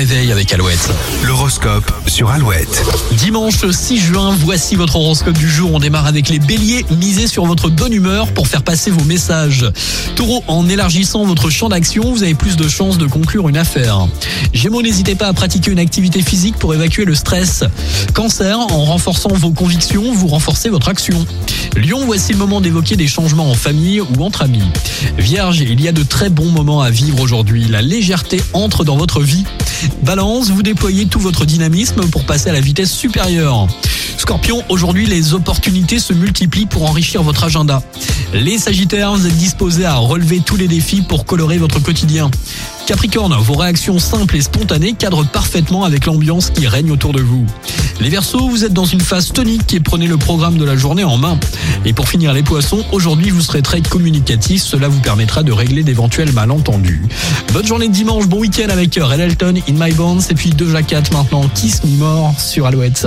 réveil avec Alouette. L'horoscope sur Alouette. Dimanche 6 juin, voici votre horoscope du jour. On démarre avec les béliers. Misez sur votre bonne humeur pour faire passer vos messages. Taureau, en élargissant votre champ d'action, vous avez plus de chances de conclure une affaire. Gémeaux, n'hésitez pas à pratiquer une activité physique pour évacuer le stress. Cancer, en renforçant vos convictions, vous renforcez votre action. Lion, voici le moment d'évoquer des changements en famille ou entre amis. Vierge, il y a de très bons moments à vivre aujourd'hui. La légèreté entre dans votre vie. Balance, vous déployez tout votre dynamisme pour passer à la vitesse supérieure. Scorpion, aujourd'hui les opportunités se multiplient pour enrichir votre agenda. Les Sagittaires, vous êtes disposés à relever tous les défis pour colorer votre quotidien. Capricorne, vos réactions simples et spontanées cadrent parfaitement avec l'ambiance qui règne autour de vous. Les Verseaux, vous êtes dans une phase tonique et prenez le programme de la journée en main. Et pour finir les Poissons, aujourd'hui vous serez très communicatif, cela vous permettra de régler d'éventuels malentendus. Bonne journée de dimanche, bon week-end avec Red Elton, In My Bones et puis deux Cat maintenant, Kiss Me More sur Alouette.